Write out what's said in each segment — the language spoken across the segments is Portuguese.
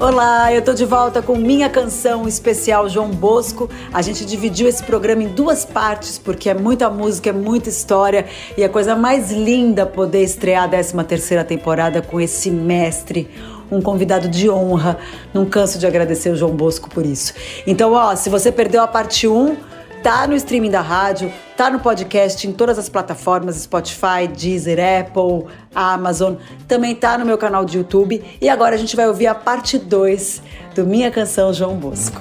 Olá, eu tô de volta com minha canção especial João Bosco. A gente dividiu esse programa em duas partes porque é muita música, é muita história e a coisa mais linda poder estrear a 13 terceira temporada com esse mestre, um convidado de honra. Não canso de agradecer o João Bosco por isso. Então, ó, se você perdeu a parte 1, tá no streaming da rádio, tá no podcast em todas as plataformas, Spotify, Deezer, Apple, Amazon, também tá no meu canal de YouTube. E agora a gente vai ouvir a parte 2 do Minha Canção João Bosco.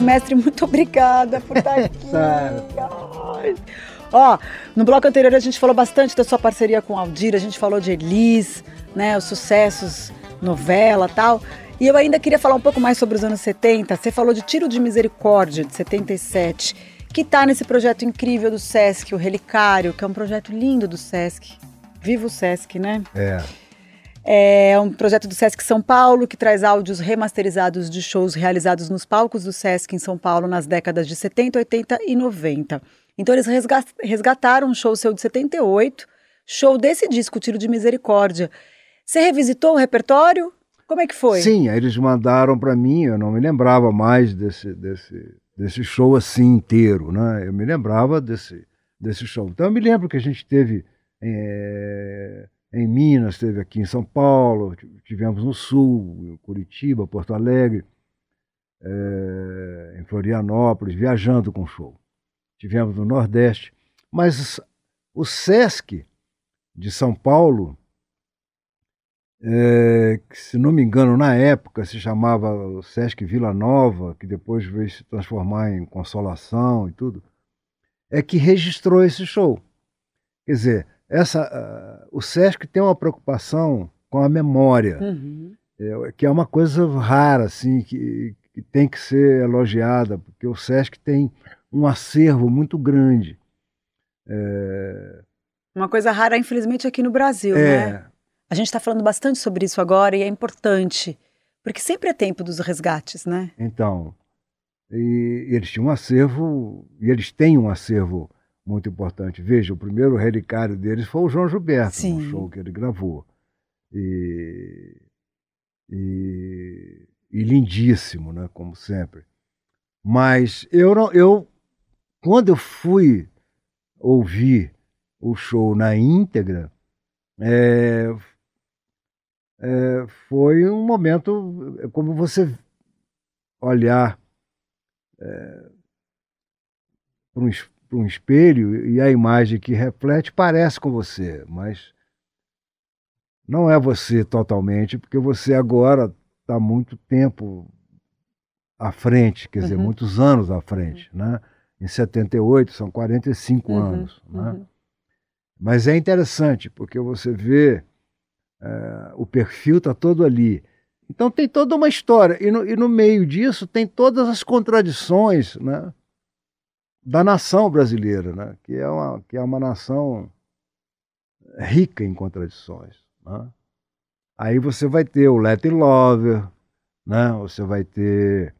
Mestre, muito obrigada por estar aqui. Ó, no bloco anterior a gente falou bastante da sua parceria com Aldir, a gente falou de Elis, né, os sucessos, novela tal. E eu ainda queria falar um pouco mais sobre os anos 70. Você falou de Tiro de Misericórdia, de 77, que está nesse projeto incrível do Sesc, o Relicário, que é um projeto lindo do Sesc. Viva o Sesc, né? É. É um projeto do Sesc São Paulo que traz áudios remasterizados de shows realizados nos palcos do Sesc em São Paulo nas décadas de 70, 80 e 90. Então eles resgataram um show seu de 78, show desse disco, Tiro de Misericórdia. Você revisitou o repertório? Como é que foi? Sim, aí eles mandaram para mim, eu não me lembrava mais desse, desse, desse show assim inteiro, né? Eu me lembrava desse, desse show. Então eu me lembro que a gente teve é, em Minas, teve aqui em São Paulo, tivemos no Sul, Curitiba, Porto Alegre, é, em Florianópolis, viajando com show. Tivemos no Nordeste, mas o Sesc de São Paulo é, que, se não me engano, na época se chamava o Sesc Vila Nova, que depois veio se transformar em Consolação e tudo, é que registrou esse show. Quer dizer, essa, uh, o Sesc tem uma preocupação com a memória, uhum. é, que é uma coisa rara, assim, que, que tem que ser elogiada, porque o Sesc tem um acervo muito grande. É... Uma coisa rara, infelizmente, aqui no Brasil, é, né? A gente está falando bastante sobre isso agora e é importante, porque sempre é tempo dos resgates, né? Então, eles tinham um acervo, e eles têm um acervo muito importante. Veja, o primeiro relicário deles foi o João Gilberto, Sim. um show que ele gravou. E, e, e, lindíssimo, né, como sempre. Mas eu não, eu quando eu fui ouvir o show na íntegra, é, é, foi um momento é como você olhar é, para um, um, espelho e a imagem que reflete parece com você, mas não é você totalmente, porque você agora está muito tempo à frente, quer dizer, uhum. muitos anos à frente, uhum. né? Em 78 são 45 uhum. anos, né? Uhum. Mas é interessante porque você vê é, o perfil está todo ali. Então tem toda uma história. E no, e no, meio disso tem todas as contradições né, da nação brasileira, né, que, é uma, que é uma nação rica em contradições. Né? Aí você vai ter o Let Lover, né? você vai ter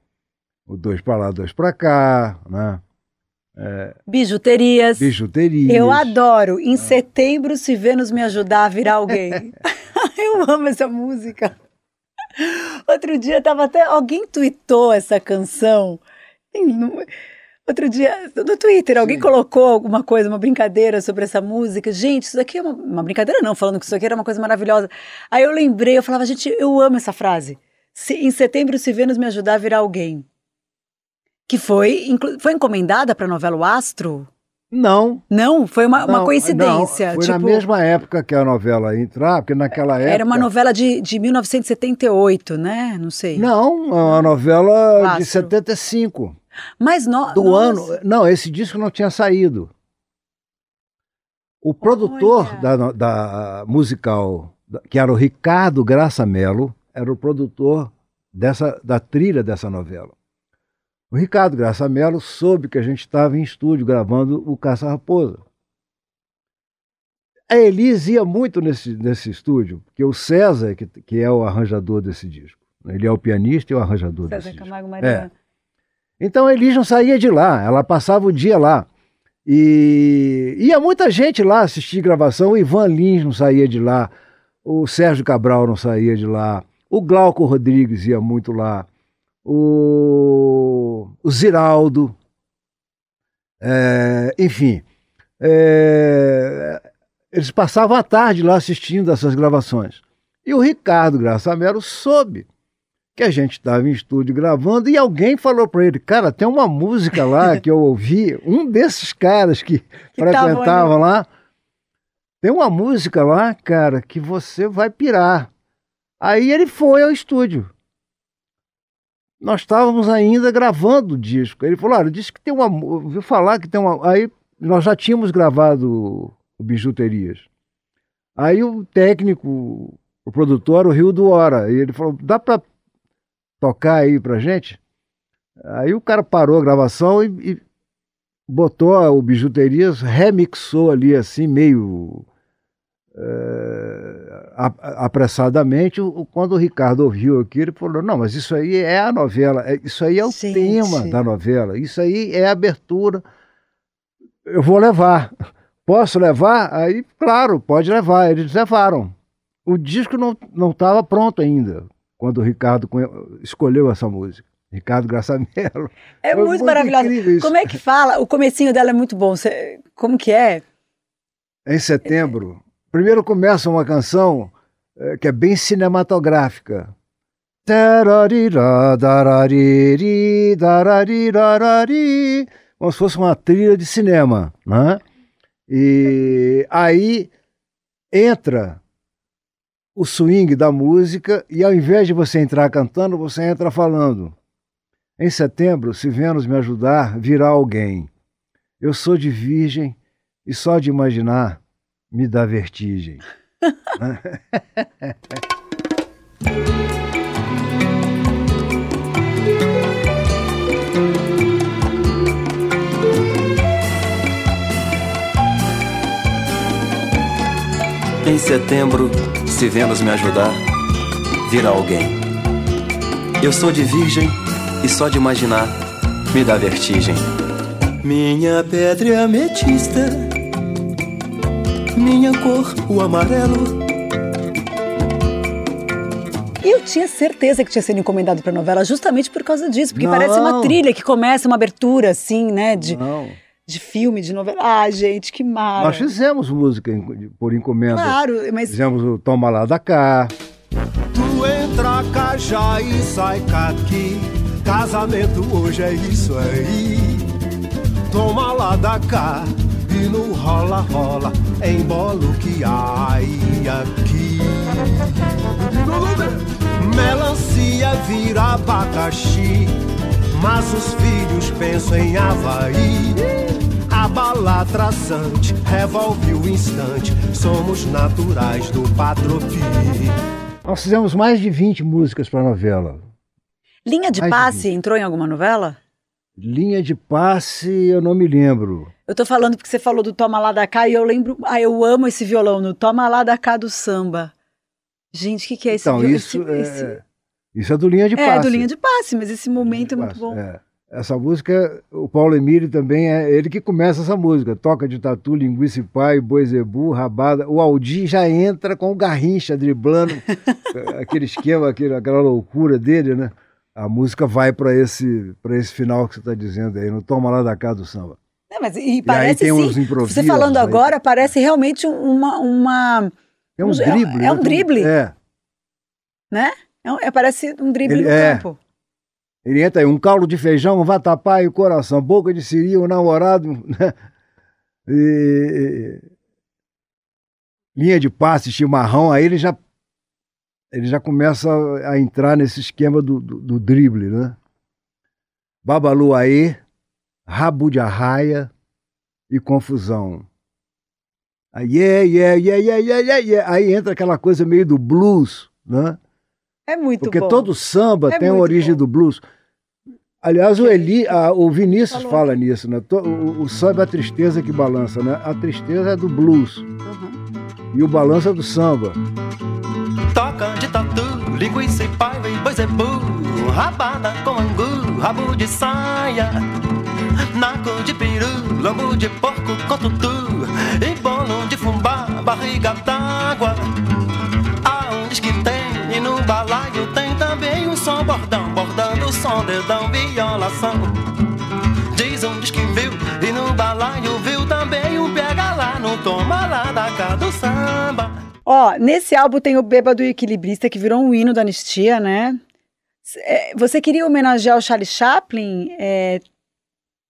o dois para lá, dois para cá, né? É, bijuterias. Bijuterias. Eu adoro. Em é. setembro, se Vênus me ajudar a virar alguém. Eu amo essa música. Outro dia tava até. Alguém tweetou essa canção. Outro dia, no Twitter, alguém Sim. colocou alguma coisa, uma brincadeira sobre essa música. Gente, isso daqui é uma, uma, brincadeira, não, falando que isso aqui era uma coisa maravilhosa. Aí eu lembrei, eu falava, gente, eu amo essa frase. Se, em setembro, se Vênus me ajudar a virar alguém. Que foi, foi encomendada para a novela O Astro? Não. Não? Foi uma, não, uma coincidência. Não, foi tipo, na mesma época que a novela entrar, porque naquela época. Era uma novela de, de 1978, né? Não sei. Não, uma novela Astro. de 75. Mas no, do nossa. ano. Não, esse disco não tinha saído. O produtor da, da musical, que era o Ricardo Graça Mello, era o produtor dessa, da trilha dessa novela. O Ricardo Graça Mello soube que a gente estava em estúdio gravando o Caça Raposa. A Elis ia muito nesse, nesse estúdio, porque o César, que, que é o arranjador desse disco, ele é o pianista e o arranjador desse César disco. Camargo Mariano. Então a Elis não saía de lá, ela passava o dia lá. E ia muita gente lá assistir gravação, o Ivan Lins não saía de lá, o Sérgio Cabral não saía de lá, o Glauco Rodrigues ia muito lá, o, o Ziraldo, é, enfim. é, eles passavam a tarde lá assistindo essas gravações. E o Ricardo Graça Mello soube que a gente estava em estúdio gravando e alguém falou para ele, cara, tem uma música lá que eu ouvi, um desses caras que, tavam frequentavam lá, tem uma música lá, cara, que você vai pirar. Aí ele foi ao estúdio. Nós estávamos ainda gravando o disco. Ele falou, olha, disse que tem uma, ouviu falar que tem uma, aí nós já tínhamos gravado o Bijuterias. Aí o técnico, o produtor, era o Rio do Hora, e ele falou, dá para tocar aí pra gente? Aí o cara parou a gravação e, e botou o Bijuterias, remixou ali assim, meio apressadamente. O- Quando o Ricardo ouviu aquilo, ele falou: Não, mas isso aí é a novela, é- isso aí é o Gente. tema da novela, isso aí é a abertura. Eu vou levar. Posso levar? Aí, claro, pode levar. Eles levaram. O disco não estava pronto ainda quando o Ricardo escolheu essa música. Ricardo Graça Mello. É muito, muito maravilhosa. Como é que fala? O comecinho dela é muito bom. Como que é? Em setembro, primeiro começa uma canção eh, que é bem cinematográfica. Como se fosse uma trilha de cinema, né? E aí entra o swing da música e ao invés de você entrar cantando, você entra falando. Em setembro, se Vênus me ajudar, virá alguém. Eu sou de virgem e só de imaginar me dá vertigem. Em setembro, se Vênus me ajudar, virá alguém. Eu sou de virgem e só de imaginar me dá vertigem. Minha pedra é ametista, minha cor o amarelo. E eu tinha certeza que tinha sido encomendado pra novela justamente por causa disso, porque Não. parece uma trilha que começa uma abertura assim, né, de, Não. de filme, de novela. Ah, gente, que mara. Nós fizemos música por encomenda. Claro, mas Fizemos o Toma Lá da Cá. Tu entra cá já e sai cá aqui. Casamento hoje é isso aí. Toma lá da cá e no rola rola. Embolo que há e aqui. Melancia vira abacaxi. Mas os filhos pensam em Havaí. A bala traçante revolve o instante. Somos naturais do Patropi. Nós fizemos mais de 20 músicas para a novela. linha de Ai, passe gente. entrou em alguma novela? Linha de passe, eu não me lembro. Eu tô falando porque você falou do Toma Lá da Cá e eu lembro. Ah, eu amo esse violão no Toma Lá da Cá do samba. Gente, o que, que é esse então, violão? isso esse, é, esse- isso é do Linha de é, Passe. do linha de passe, mas esse momento é muito bom. é. Essa música, o Paulo Emílio também é ele que começa essa música. Toca de tatu, linguiça e pai, boi zebu, rabada. O Aldi já entra com o Garrincha driblando aquele esquema, aquele, aquela loucura dele, né? A música vai para esse, pra esse final que você está dizendo aí, no Toma Lá da Cá do Samba. É, mas e E aí parece tem uns sim. improvisos. Você falando aí. agora, parece realmente uma. uma É um é- drible. é um né? drible. É. né? É, um- é, parece um drible Ele- no é. campo. Ele entra aí, um caldo de feijão, um vatapá e o coração, boca de siri, o namorado, né? E- linha de passe, chimarrão, aí ele já ele já começa a entrar nesse esquema do, do, do drible, né? Babalu aí, rabo de arraia e confusão. Aí, yeah, yeah, yeah, yeah, yeah, yeah, yeah. Aí entra aquela coisa meio do blues, né? É muito Porque bom. todo samba É tem a origem bom. do blues. Aliás, o Eli, a- o Vinícius Falou fala nisso, né? O, o samba é a tristeza que balança, né? A tristeza é do blues Uhum. e o balanço é do samba. Toca de tatu, linguiça e paiva e boi zebu Rabada com angu, rabo de saia Naco de peru, lombo de porco com tutu E bolo de fubá, barriga d'água Aonde que tem, e no balaio tem também um som bordão Bordando som, dedão, violação Diz diz que viu, e no balaio viu também um pega lá No toma lá da cá do samba Ó, nesse álbum tem o Bêbado e Equilibrista, que virou um hino da anistia, né? É, Você queria homenagear o Charlie Chaplin? É,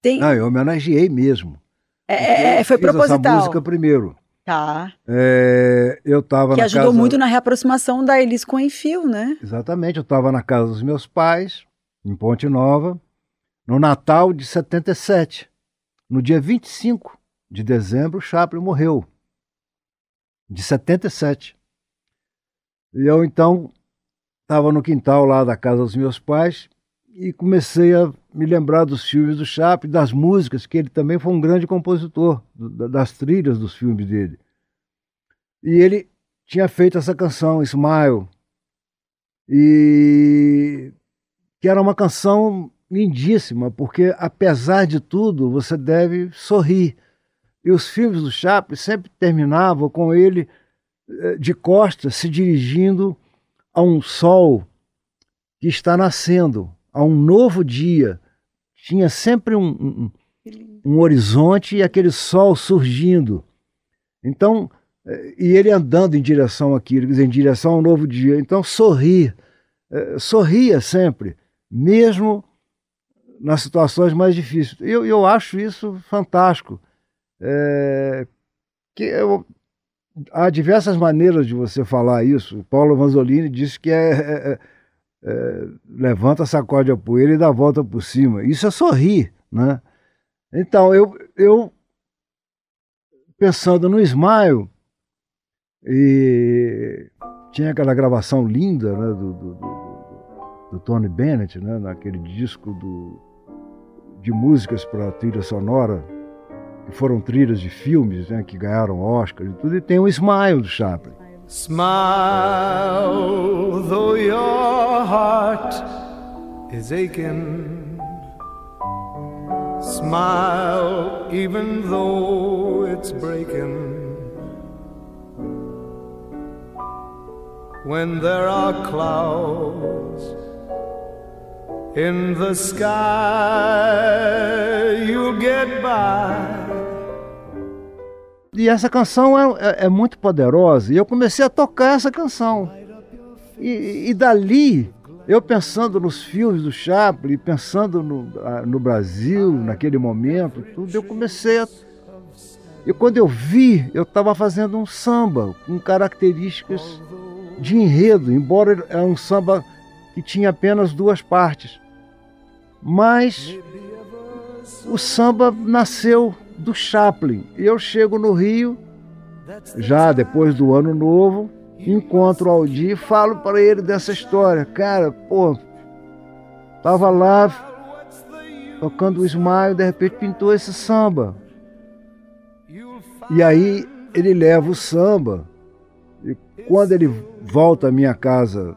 tem, Não, eu homenageei mesmo. é, é, Eu foi proposital. essa música primeiro. Tá. É, eu estava Que ajudou casa... muito na reaproximação da Elis com o Enfio, né? Exatamente, eu estava na casa dos meus pais, em Ponte Nova, no Natal de 77. No dia 25 de dezembro, Chaplin morreu. De 77. E eu então estava no quintal lá da casa dos meus pais e comecei a me lembrar dos filmes do Chaplin, das músicas, que ele também foi um grande compositor, das trilhas dos filmes dele. E ele tinha feito essa canção, Smile, e que era uma canção lindíssima, porque apesar de tudo, você deve sorrir. E os filmes do Chaplin sempre terminavam com ele eh, de costas se dirigindo a um sol que está nascendo, a um novo dia. Tinha sempre um, um, um horizonte e aquele sol surgindo. Então, eh, e ele andando em direção àquilo, em direção a um novo dia. Então, sorrir, eh, sorria sempre, mesmo nas situações mais difíceis. Eu, eu acho isso fantástico. É, que eu- há diversas maneiras de você falar isso. O Paulo Vanzolini disse que é, é- é, levanta, sacode a poeira e dá a volta por cima. Isso é sorrir, né? Então, eu, eu pensando no Smile, e tinha aquela gravação linda né, do, do, do- do Tony Bennett, né, naquele disco do, de músicas para trilha sonora, que foram trilhas de filmes né, que ganharam Oscar e tudo, e tem o Smile do Chaplin. Smile, though your heart is aching. Smile, even though it's breaking. When there are clouds in the sky, you'll get by. E essa canção é, é- é muito poderosa. E eu comecei a tocar essa canção. E, e dali, eu pensando nos filmes do Chaplin, pensando no, no Brasil, naquele momento, tudo, eu comecei a. E quando eu vi, eu estava fazendo um samba com características de enredo, embora é um samba que tinha apenas duas partes. Mas o samba nasceu do Chaplin. E eu chego no Rio, já depois do ano novo, encontro o Aldir e falo para ele dessa história. Cara, pô, tava lá tocando o Smile, de repente pintou esse samba. E aí ele leva o samba. E quando ele volta à minha casa,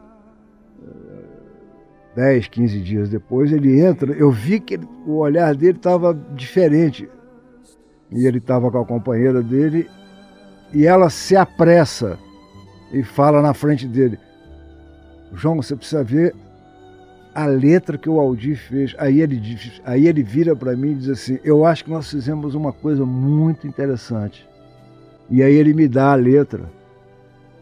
eh, 10, 15 dias depois, ele entra, eu vi que ele- o olhar dele estava diferente. E ele estava com a companheira dele e ela se apressa e fala na frente dele: João, você precisa ver a letra que o Aldir fez. Aí ele, aí ele vira para mim e diz assim: Eu acho que nós fizemos uma coisa muito interessante. E aí ele me dá a letra.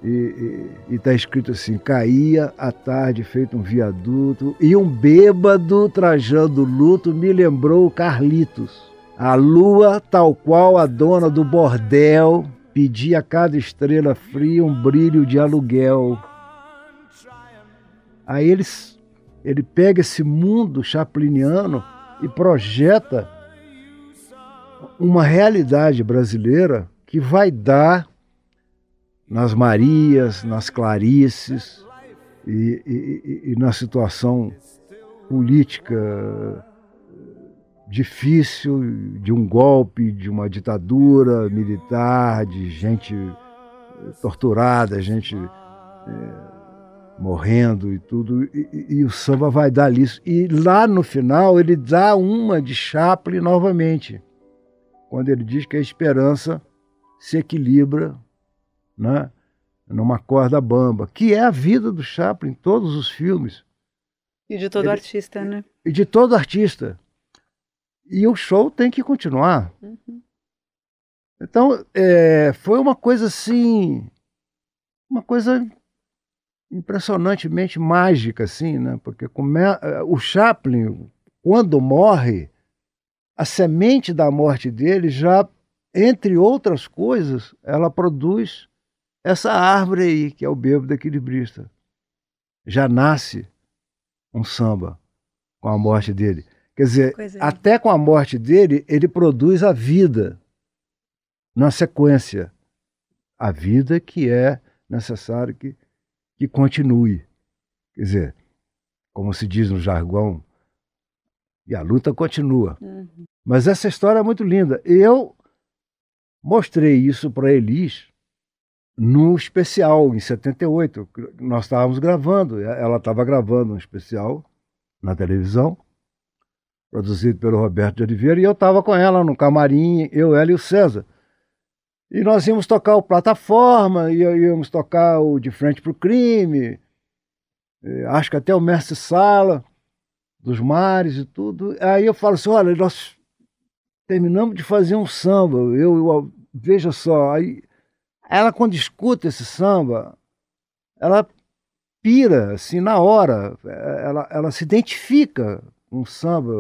E está escrito assim: caía à tarde feito um viaduto, e um bêbado trajando luto me lembrou Carlitos. A lua, tal qual a dona do bordel, pedia a cada estrela fria um brilho de aluguel. Aí ele, ele pega esse mundo chapliniano e projeta uma realidade brasileira que vai dar nas Marias, nas Clarices e, e, e na situação política difícil de um golpe, de uma ditadura militar, de gente torturada, gente é, morrendo e tudo, e, e, o samba vai dar isso. E lá no final ele dá uma de Chaplin novamente, quando ele diz que a esperança se equilibra né, numa corda bamba, que é a vida do Chaplin em todos os filmes. E de todo ele, artista, né? E de todo artista. E o show tem que continuar. Uhum. Então, é, foi uma coisa assim, uma coisa impressionantemente mágica, assim, né? Porque come... Eh, o Chaplin, quando morre, a semente da morte dele já, entre outras coisas, ela produz essa árvore aí, que é o bêbado equilibrista. Já nasce um samba com a morte dele. Quer dizer, até com a morte dele, ele produz a vida na sequência. A vida que é necessário que que continue. Quer dizer, como se diz no jargão, e a luta continua. Uhum. Mas essa história é muito linda. Eu mostrei isso para Elis no especial, em 78. Nós estávamos gravando, ela estava gravando um especial na televisão, produzido pelo Roberto de Oliveira, e eu estava com ela no camarim, eu, ela e o César. E nós íamos tocar o Plataforma, e íamos tocar o De Frente para o Crime, acho que até o Mestre Sala, dos Mares e tudo. Aí eu falo assim: olha, nós terminamos de fazer um samba, eu, eu veja só. Aí ela, quando escuta esse samba, ela pira, assim, na hora, ela, ela se identifica o samba.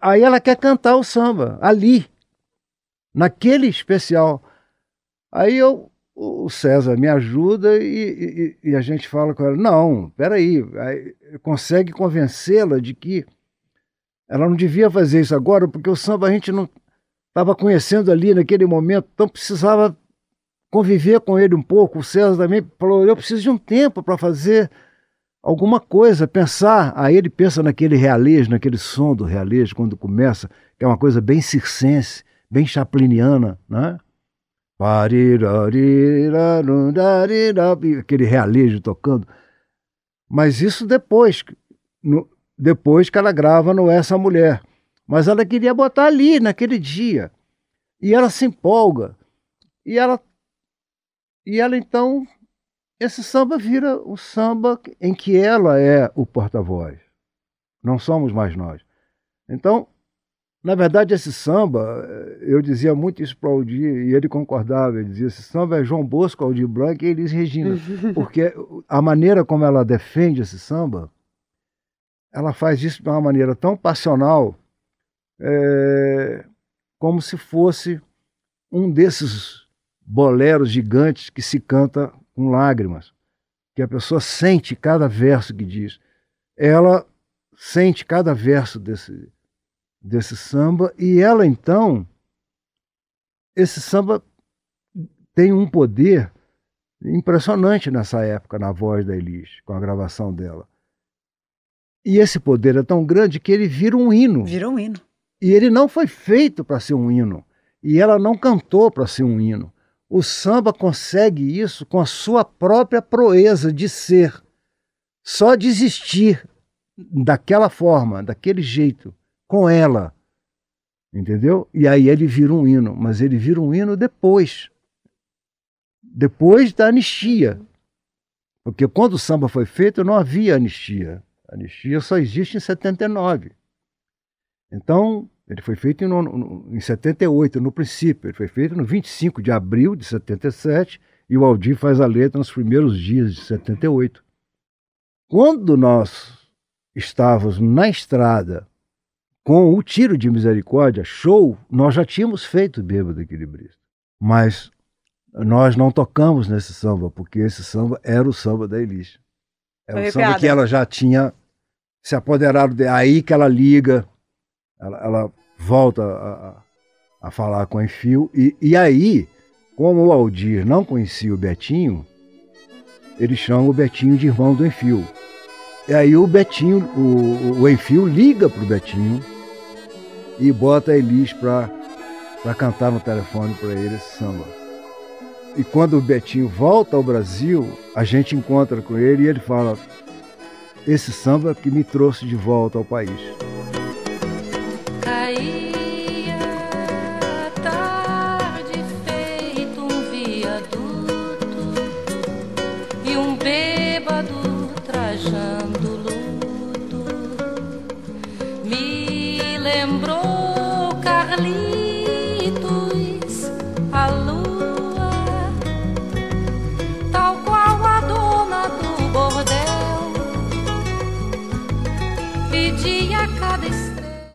Aí ela quer cantar o samba, ali naquele especial. Aí eu, o César me ajuda e, e, e a gente fala com ela: não, peraí, aí consegue convencê-la de que ela não devia fazer isso agora, porque o samba a gente não estava conhecendo ali naquele momento, então precisava conviver com ele um pouco. O César também falou: eu preciso de um tempo para fazer alguma coisa, pensar. Aí ele pensa naquele realejo, naquele som do realejo, quando começa, que é uma coisa bem circense bem chapliniana, né? Aquele realejo tocando. Mas isso depois, no, depois que ela grava no Essa Mulher. Mas ela queria botar ali, naquele dia. E ela se empolga. E ela, e ela então, esse samba vira o samba em que ela é o porta-voz. Não somos mais nós. Então, na verdade, esse samba, eu dizia muito isso para o Aldir e ele concordava. Ele dizia: esse samba é João Bosco, Aldir Blanc e Elis Regina. Porque a maneira como ela defende esse samba, ela faz isso de uma maneira tão passional, é, como se fosse um desses boleros gigantes que se canta com lágrimas, que a pessoa sente cada verso que diz. Ela sente cada verso desse desse samba e ela então esse samba tem um poder impressionante nessa época na voz da Elis, com a gravação dela. E esse poder é tão grande que ele vira um hino. Vira um hino. E ele não foi feito para ser um hino. E ela não cantou para ser um hino. O samba consegue isso com a sua própria proeza de ser. Só de existir daquela forma, daquele jeito, com ela. Entendeu? E aí ele vira um hino, mas ele vira um hino depois. Depois da anistia. Porque quando o samba foi feito, não havia anistia. A anistia só existe em 79. Então, ele foi feito em, em 78, no princípio. Ele foi feito no 25 de abril de 77 e o Aldir faz a letra nos primeiros dias de 78. Quando nós estávamos na estrada com o tiro de misericórdia, show, nós já tínhamos feito Bêbado Equilibrista. Mas nós não tocamos nesse samba, porque esse samba era o samba da Elis. É o samba que ela já tinha se apoderado de. Aí que ela liga, ela, ela volta a, a falar com o Enfio. E, e aí, como o Aldir não conhecia o Betinho, ele chama o Betinho de irmão do Enfio. E aí o Betinho, o, o Enfio liga pro Betinho e bota a Elis para cantar no telefone para ele esse samba. E quando o Betinho volta ao Brasil, a gente encontra com ele e ele fala: Esse samba que me trouxe de volta ao país.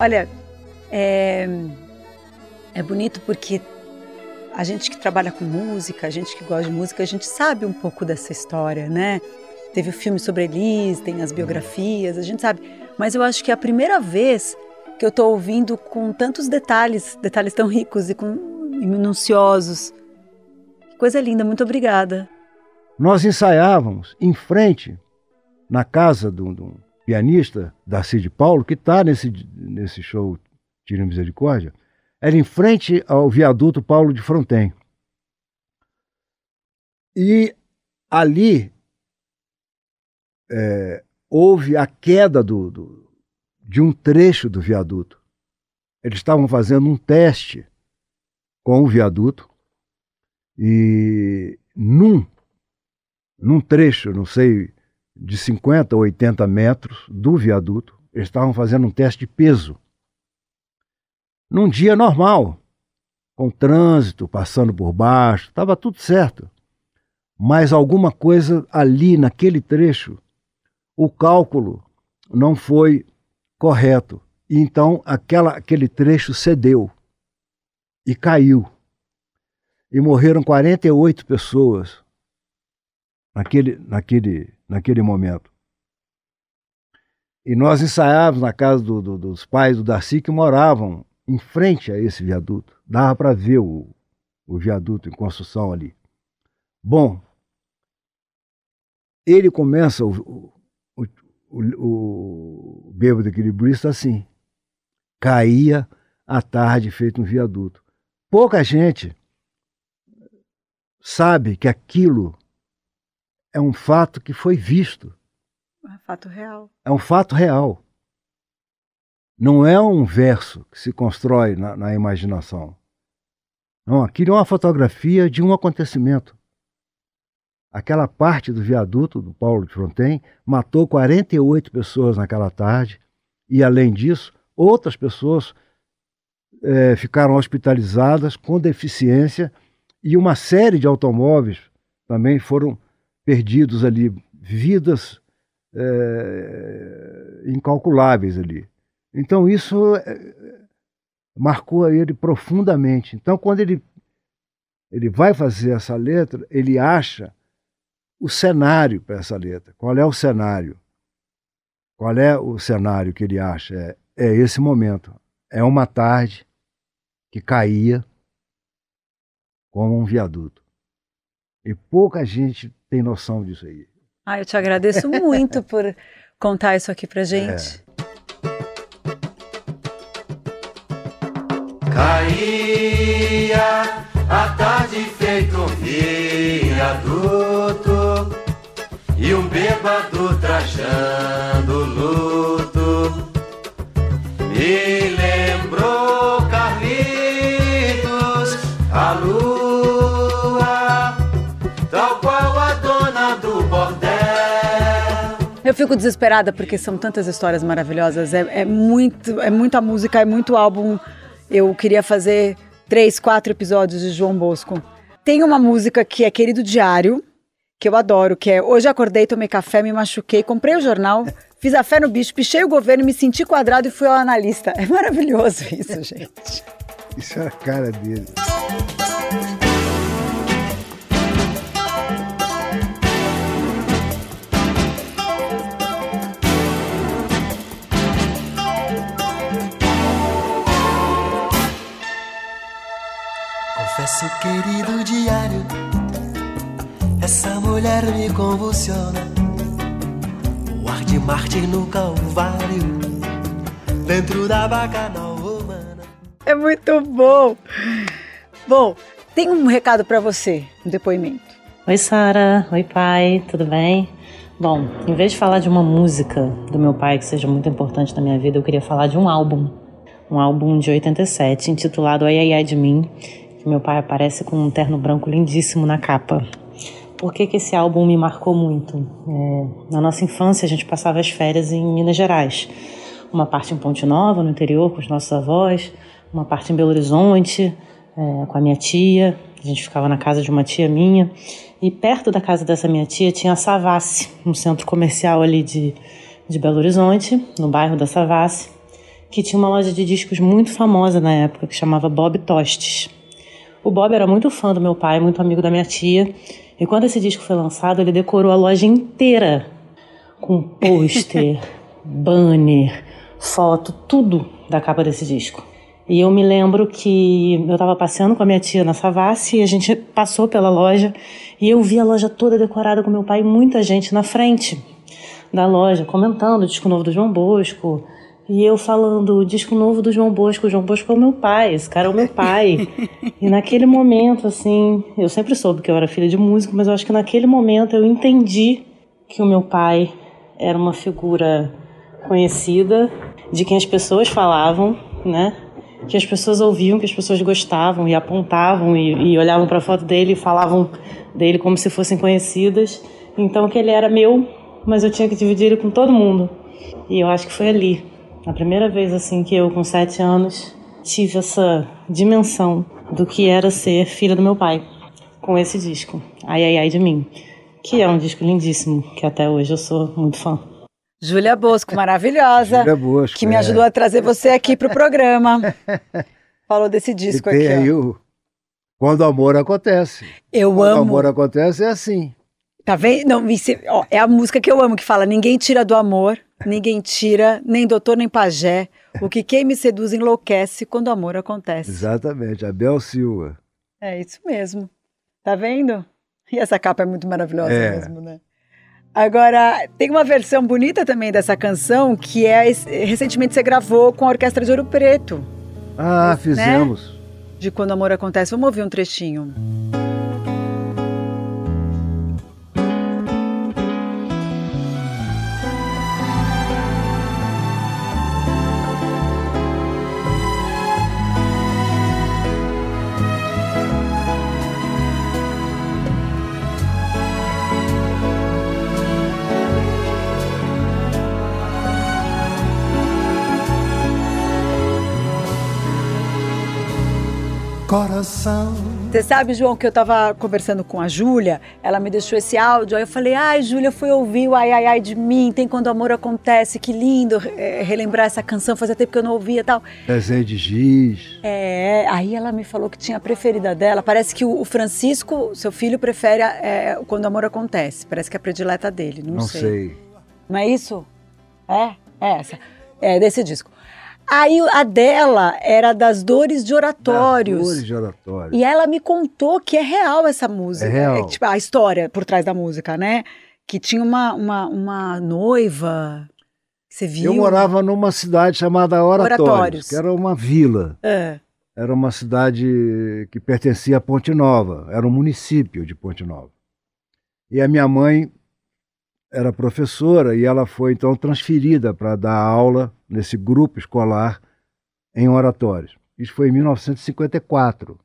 Olha, é, é bonito porque a gente que trabalha com música, a gente que gosta de música, a gente sabe um pouco dessa história, né? Teve o filme sobre Elis, tem as biografias, a gente sabe. Mas eu acho que é a primeira vez que eu estou ouvindo com tantos detalhes, detalhes tão ricos e, com, e minuciosos. Coisa linda, muito obrigada. Nós ensaiávamos em frente, na casa de um pianista, Darcy de Paulo, que está nesse, nesse show Tira Misericórdia, era em frente ao viaduto Paulo de Fronten. E ali é, houve a queda do, do, de um trecho do viaduto. Eles estavam fazendo um teste com o viaduto e num, num trecho, não sei, de 50 ou 80 metros do viaduto, eles estavam fazendo um teste de peso. Num dia normal, com trânsito passando por baixo, estava tudo certo. Mas alguma coisa ali naquele trecho, o cálculo não foi correto. E então aquela, aquele trecho cedeu e caiu. E morreram 48 pessoas naquele, naquele, naquele momento. E nós ensaiávamos na casa do, do, dos pais do Darcy que moravam em frente a esse viaduto. Dava para ver o, o viaduto em construção ali. Bom, ele começa o, o, o, o bêbado equilibrista assim. Caía à tarde feito um viaduto. Pouca gente sabe que aquilo é um fato que foi visto. É um fato real. É um fato real. Não é um verso que se constrói na, na imaginação. Não, aquilo é uma fotografia de um acontecimento. Aquela parte do viaduto do Paulo de Fronten matou 48 pessoas naquela tarde e, além disso, outras pessoas é, ficaram hospitalizadas com deficiência e uma série de automóveis também foram perdidos ali, vidas é, incalculáveis ali. Então isso é, marcou ele profundamente. Então quando ele ele vai fazer essa letra, ele acha o cenário para essa letra. Qual é o cenário? Qual é o cenário que ele acha? É, é esse momento. É uma tarde que caía como um viaduto. E pouca gente tem noção disso aí. Ah, eu te agradeço muito por contar isso aqui pra gente. É. Caía a tarde feito um viaduto e um bêbado trajando luto me Eu fico desesperada porque são tantas histórias maravilhosas. É, é muito, é muita música, é muito álbum. Eu queria fazer três, quatro episódios de João Bosco. Tem uma música que é Querido Diário, que eu adoro, que é Hoje acordei, tomei café, me machuquei, comprei o jornal, fiz a fé no bicho, pichei o governo, me senti quadrado e fui ao analista. É maravilhoso isso, gente. Isso é a cara dele. Confesso, querido diário, essa mulher me convulsiona. O ar de Marte no Calvário, dentro da bacanal romana. É muito bom. Bom, tem um recado para você, um depoimento. Oi, Sara. Oi, pai. Tudo bem? Bom, em vez de falar de uma música do meu pai que seja muito importante na minha vida, eu queria falar de um álbum. Um álbum de 87, intitulado Ai Ai Ai de Mim, meu pai aparece com um terno branco lindíssimo na capa. Por que, que esse álbum me marcou muito? É, na nossa infância, a gente passava as férias em Minas Gerais. Uma parte em Ponte Nova, no interior, com os nossos avós, uma parte em Belo Horizonte, é, com a minha tia. A gente ficava na casa de uma tia minha. E perto da casa dessa minha tia tinha a Savassi, um centro comercial ali de, de Belo Horizonte, no bairro da Savassi, que tinha uma loja de discos muito famosa na época, que chamava Bob Tostes. O Bob era muito fã do meu pai, muito amigo da minha tia, e quando esse disco foi lançado, ele decorou a loja inteira com pôster, banner, foto, tudo da capa desse disco. E eu me lembro que eu estava passeando com a minha tia na Savassi e a gente passou pela loja e eu vi a loja toda decorada com meu pai e muita gente na frente da loja comentando o disco novo do João Bosco. E eu falando, o disco novo do João Bosco, o João Bosco é o meu pai, esse cara é o meu pai. e naquele momento, assim, eu sempre soube que eu era filha de músico, mas eu acho que naquele momento eu entendi que o meu pai era uma figura conhecida, de quem as pessoas falavam, né? que as pessoas ouviam, que as pessoas gostavam e apontavam e, e olhavam para a foto dele e falavam dele como se fossem conhecidas. Então que ele era meu, mas eu tinha que dividir ele com todo mundo. E eu acho que foi ali, a primeira vez assim que eu com sete anos tive essa dimensão do que era ser filha do meu pai com esse disco, Ai Ai Ai de Mim, que é um disco lindíssimo, que até hoje eu sou muito fã. Júlia Bosco, maravilhosa. Júlia Bosco, Que me é. ajudou a trazer você aqui pro programa. Falou desse E disco tem aqui. aí ó. o Quando o Amor Acontece. Eu Quando o amo. amor acontece é assim. Tá vendo? Não, isso- ó, é a música que eu amo, que fala: ninguém tira do amor, ninguém tira, nem doutor nem pajé. O que quem me seduz enlouquece quando o amor acontece. Exatamente. Abel Silva. É isso mesmo. Tá vendo? E essa capa é muito maravilhosa É. mesmo, né? Agora, tem uma versão bonita também dessa canção que é recentemente você gravou com a Orquestra de Ouro Preto, Ah, Né? fizemos. de Quando o Amor Acontece. Vamos ouvir um trechinho. Coração. Você sabe, João, que eu tava conversando com a Júlia, ela me deixou esse áudio, aí eu falei, ai, Júlia, fui ouvir o Ai Ai Ai de mim, tem Quando o Amor Acontece, que lindo é, relembrar essa canção, fazia tempo que eu não ouvia e tal. Desenho de giz. É, aí ela me falou que tinha a preferida dela, parece que o, o Francisco, seu filho, prefere é, Quando o Amor Acontece, parece que é a predileta dele, não, Não sei. sei. Não é isso? É? É essa. É desse disco. Aí a dela era das dores de oratórios. Flores de oratório. E ela me contou que é real essa música. É real. tipo, a história por trás da música, né? Que tinha uma, uma, uma noiva. Você viu? Eu morava numa cidade chamada Oratórios, Oratórios. que era uma vila. É. Era uma cidade que pertencia a Ponte Nova, era um município de Ponte Nova. E a minha mãe era professora e ela foi então transferida para dar aula nesse grupo escolar em oratórios. Isso foi em 1954.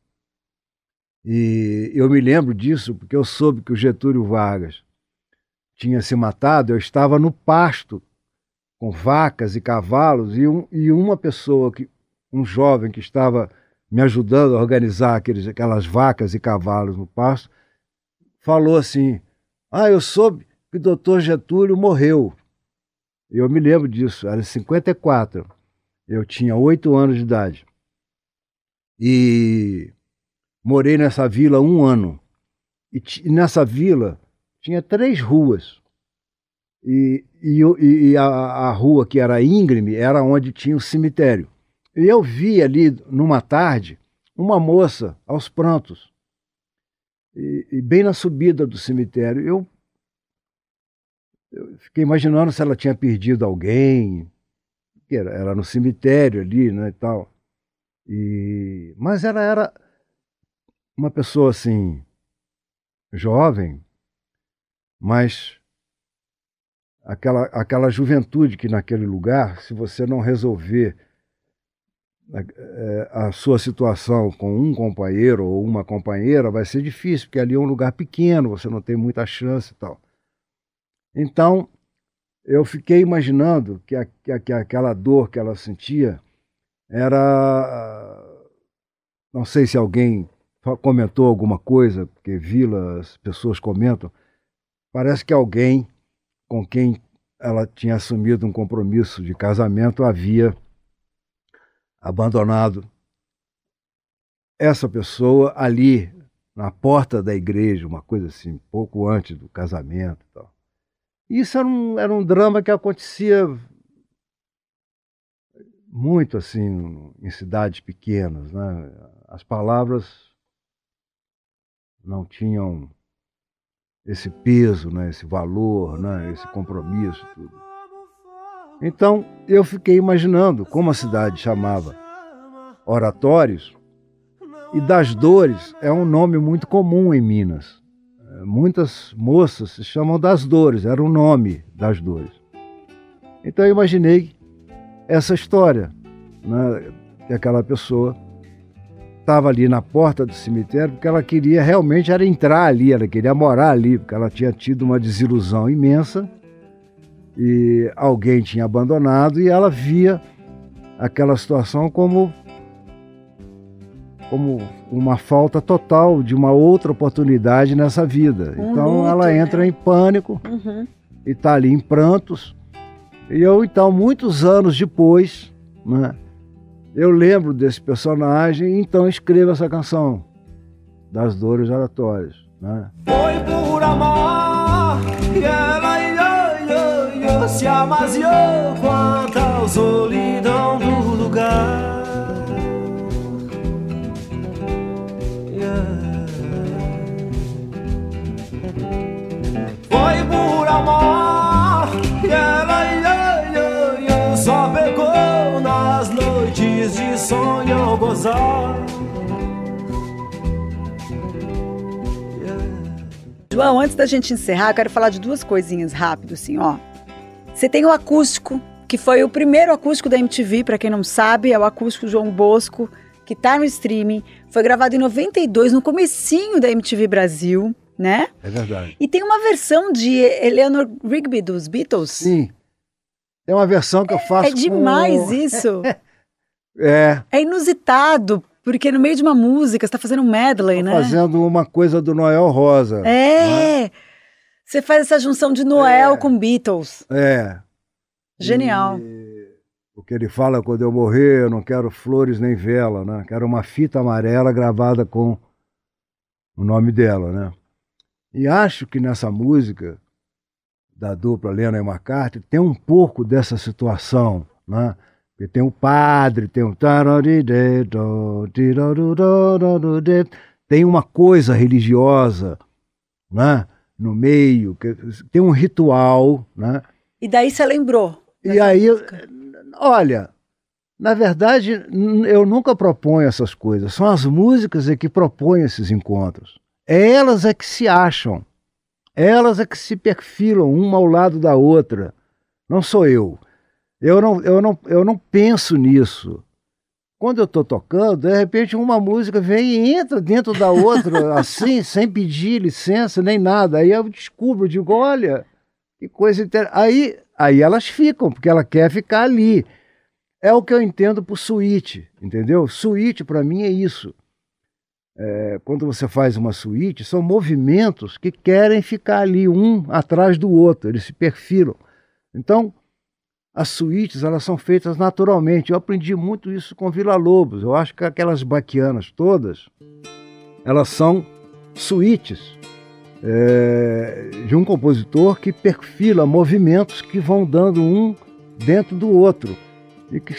E eu me lembro disso porque eu soube que o Getúlio Vargas tinha se matado. Eu estava no pasto com vacas e cavalos e, um, e uma pessoa, que, um jovem que estava me ajudando a organizar aqueles, aquelas vacas e cavalos no pasto, falou assim: Ah, eu soube que o doutor Getúlio morreu. Eu me lembro disso, era em 54. Eu tinha oito anos de idade. E morei nessa vila um ano. E, nessa vila tinha três ruas. E, e, e- a, a rua que era íngreme era onde tinha o cemitério. E eu vi ali, numa tarde, uma moça aos prantos, e bem na subida do cemitério. Eu, eu fiquei imaginando se ela tinha perdido alguém, que era, era no cemitério ali, né, e tal. E, mas ela era uma pessoa assim, jovem, mas aquela, aquela juventude que naquele lugar, se você não resolver a, é, a, sua situação com um companheiro ou uma companheira, vai ser difícil, porque ali é um lugar pequeno, você não tem muita chance e tal. Então, eu fiquei imaginando que, a, que, que aquela dor que ela sentia era. Não sei se alguém comentou alguma coisa, porque Vila, as pessoas comentam. Parece que alguém com quem ela tinha assumido um compromisso de casamento havia abandonado essa pessoa ali na porta da igreja, uma coisa assim, pouco antes do casamento. Tal. Isso era um, era um drama que acontecia muito assim em cidades pequenas. Né? As palavras não tinham esse peso, né, esse valor, né, esse compromisso, tudo. Então eu fiquei imaginando como a cidade chamava oratórios e das dores é um nome muito comum em Minas. Muitas moças se chamam das dores, era o nome das dores. Então eu imaginei essa história, né, que aquela pessoa estava ali na porta do cemitério porque ela queria realmente era entrar ali, ela queria morar ali, porque ela tinha tido uma desilusão imensa e alguém tinha abandonado e ela via aquela situação como como uma falta total de uma outra oportunidade nessa vida. Um então luto, ela entra né? em pânico uhum. e está ali em prantos. E eu então muitos anos depois, né, eu lembro desse personagem, então escrevo essa canção das dores oratórias. Né? Foi por amar e ela ia, ia, ia, se amaziou quanta solidão do lugar. João, antes da gente encerrar, eu quero falar de duas coisinhas rápido, assim, ó. Você tem o acústico, que foi o primeiro acústico da MTV, para quem não sabe, é o acústico João Bosco, que tá no streaming. Foi gravado em 92, no comecinho da MTV Brasil, né? É verdade. E tem uma versão de Eleanor Rigby dos Beatles. Sim. É uma versão que eu faço. É demais com... isso. É. É inusitado, porque no meio de uma música, você tá fazendo um medley, Tô né? Fazendo uma coisa do Noel Rosa. É. Né? Você faz essa junção de Noel é. com Beatles. É. Genial. E... O que ele fala quando eu morrer, eu não quero flores nem vela, né? Quero uma fita amarela gravada com o nome dela, né? E acho que nessa música da dupla Lena e McCartney tem um pouco dessa situação, né? Tem o padre, tem o tem uma coisa religiosa, né? No meio, tem um ritual, né? E daí você lembrou? E aí, música. olha, na verdade, eu nunca proponho essas coisas. São as músicas é que propõem esses encontros. É elas é que se acham. Elas é que se perfilam uma ao lado da outra. Não sou eu. Eu não, eu não, eu não penso nisso. Quando eu estou tocando, de repente uma música vem e entra dentro da outra, assim, sem pedir licença nem nada. Aí eu descubro, digo, olha, que coisa interessante. Aí, aí elas ficam, porque ela quer ficar ali. É o que eu entendo por suíte, entendeu? Suíte para mim é isso é, quando você faz uma suíte, são movimentos que querem ficar ali um atrás do outro, eles se perfilam. Então, as suítes elas são feitas naturalmente. Eu aprendi muito isso com Vila Lobos. Eu acho que aquelas baquianas todas, elas são suítes é, de um compositor que perfila movimentos que vão dando um dentro do outro e que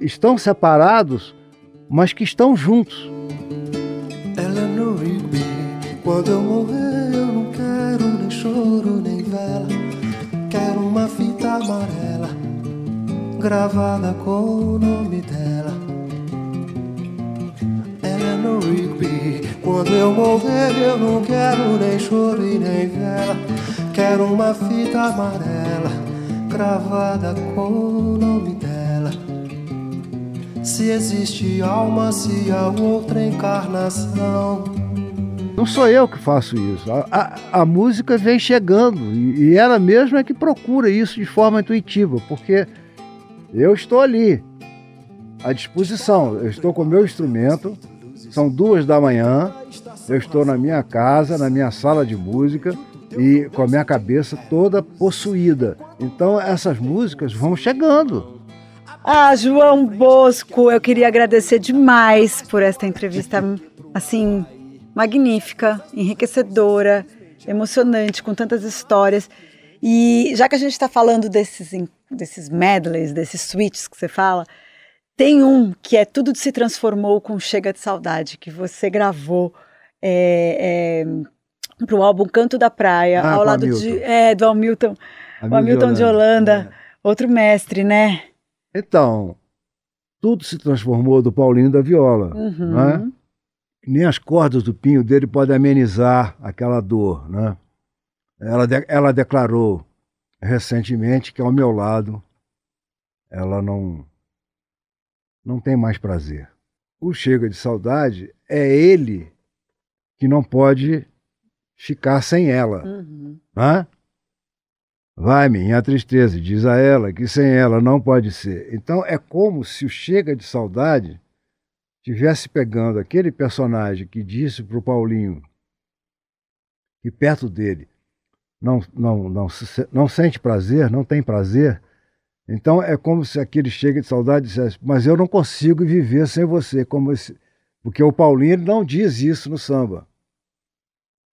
estão separados mas que estão juntos. Eleanor Rigby, quando eu morrer eu não quero nem choro nem vela. Quero uma fita amarela gravada com o nome dela. Eleanor Rigby, quando eu morrer eu não quero nem choro e nem vela. Quero uma fita amarela gravada com o nome dela. Se existe alma, se há outra encarnação. Não sou eu que faço isso. A, a, a música vem chegando e, e ela mesma é que procura isso de forma intuitiva, porque eu estou ali, à disposição. Eu estou com o meu instrumento, são duas da manhã, eu estou na minha casa, na minha sala de música e com a minha cabeça toda possuída. Então essas músicas vão chegando. Ah, João Bosco, eu queria agradecer demais por esta entrevista, assim, magnífica, enriquecedora, emocionante, com tantas histórias. E já que a gente está falando desses, desses medleys, desses suites que você fala, tem um que é Tudo se Transformou com Chega de Saudade, que você gravou é, é, para o álbum Canto da Praia, Ah, ao lado Hamilton. de, é, do Hamilton, o Hamilton de Holanda, Holanda, outro mestre, né? Então, tudo se transformou do Paulinho da Viola. Uhum. né? Nem as cordas do pinho dele podem amenizar aquela dor. Né? Ela, de- ela declarou recentemente que ao meu lado ela não, não tem mais prazer. O Chega de Saudade é ele que não pode ficar sem ela. Uhum. Hã? Vai, minha tristeza, diz a ela que sem ela não pode ser. Então é como se o Chega de Saudade tivesse pegando aquele personagem que disse para o Paulinho que perto dele não, não, não, não sente prazer, não tem prazer. Então é como se aquele Chega de Saudade dissesse: Mas eu não consigo viver sem você. Como esse... Porque o Paulinho não diz isso no samba.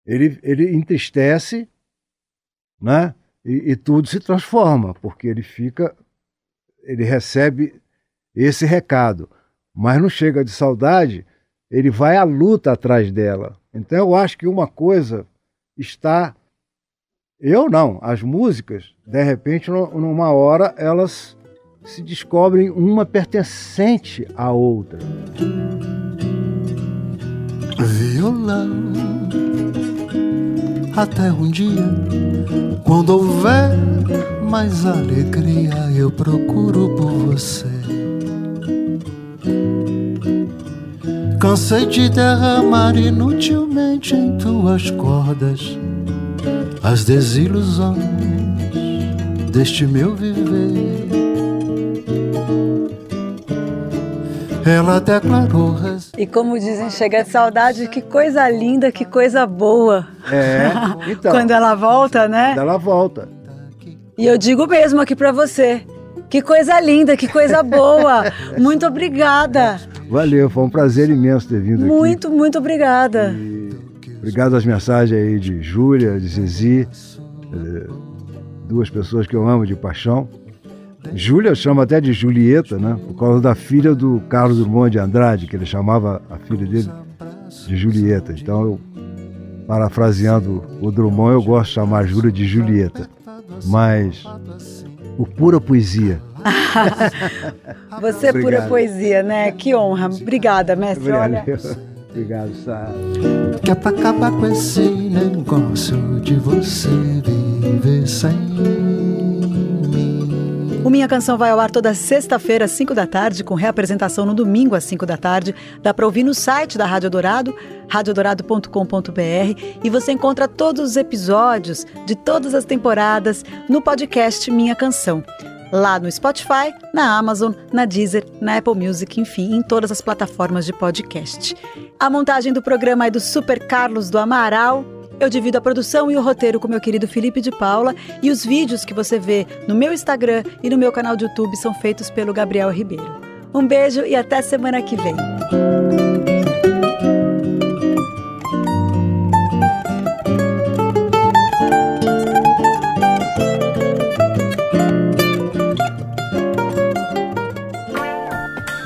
Ele, ele entristece, né? E, e tudo se transforma, porque ele fica, ele recebe esse recado, mas não chega de saudade, ele vai à luta atrás dela. Então eu acho que uma coisa está, eu não, as músicas, de repente, nu- numa hora elas se descobrem uma pertencente à outra. violão. Até um dia, quando houver mais alegria, eu procuro por você. Cansei de derramar inutilmente em tuas cordas as desilusões deste meu viver. Ela declarou E como dizem, chega de saudade, que coisa linda, que coisa boa. É, então, Quando ela volta, né? quando ela volta. E eu digo mesmo aqui pra você. Que coisa linda, que coisa boa. Muito obrigada. Valeu, foi um prazer imenso ter vindo aqui. Muito, muito obrigada. Obrigado às mensagens aí de Júlia, de Zizi, eh, duas pessoas que eu amo de paixão. Júlia chama até de Julieta, né? Por causa da filha do Carlos Drummond de Andrade, que ele chamava a filha dele de Julieta. Então, eu, parafraseando o Drummond, eu gosto de chamar Júlia de Julieta. Mas, por pura poesia. Você é pura Obrigado. poesia, né? Que honra. Obrigada, mestre. Olha, Valeu. Obrigado, Sara. Que é pra acabar com esse negócio de você viver sem o Minha Canção vai ao ar toda sexta-feira, às 5 da tarde, com reapresentação no domingo, às 5 da tarde. Dá para ouvir no site da Rádio Dourado, radiodorado.com.br. E você encontra todos os episódios de todas as temporadas no podcast Minha Canção. Lá no Spotify, na Amazon, na Deezer, na Apple Music, enfim, em todas as plataformas de podcast. A montagem do programa é do Super Carlos do Amaral. Eu divido a produção e o roteiro com meu querido Felipe de Paula e os vídeos que você vê no meu Instagram e no meu canal de YouTube são feitos pelo Gabriel Ribeiro. Um beijo e até semana que vem.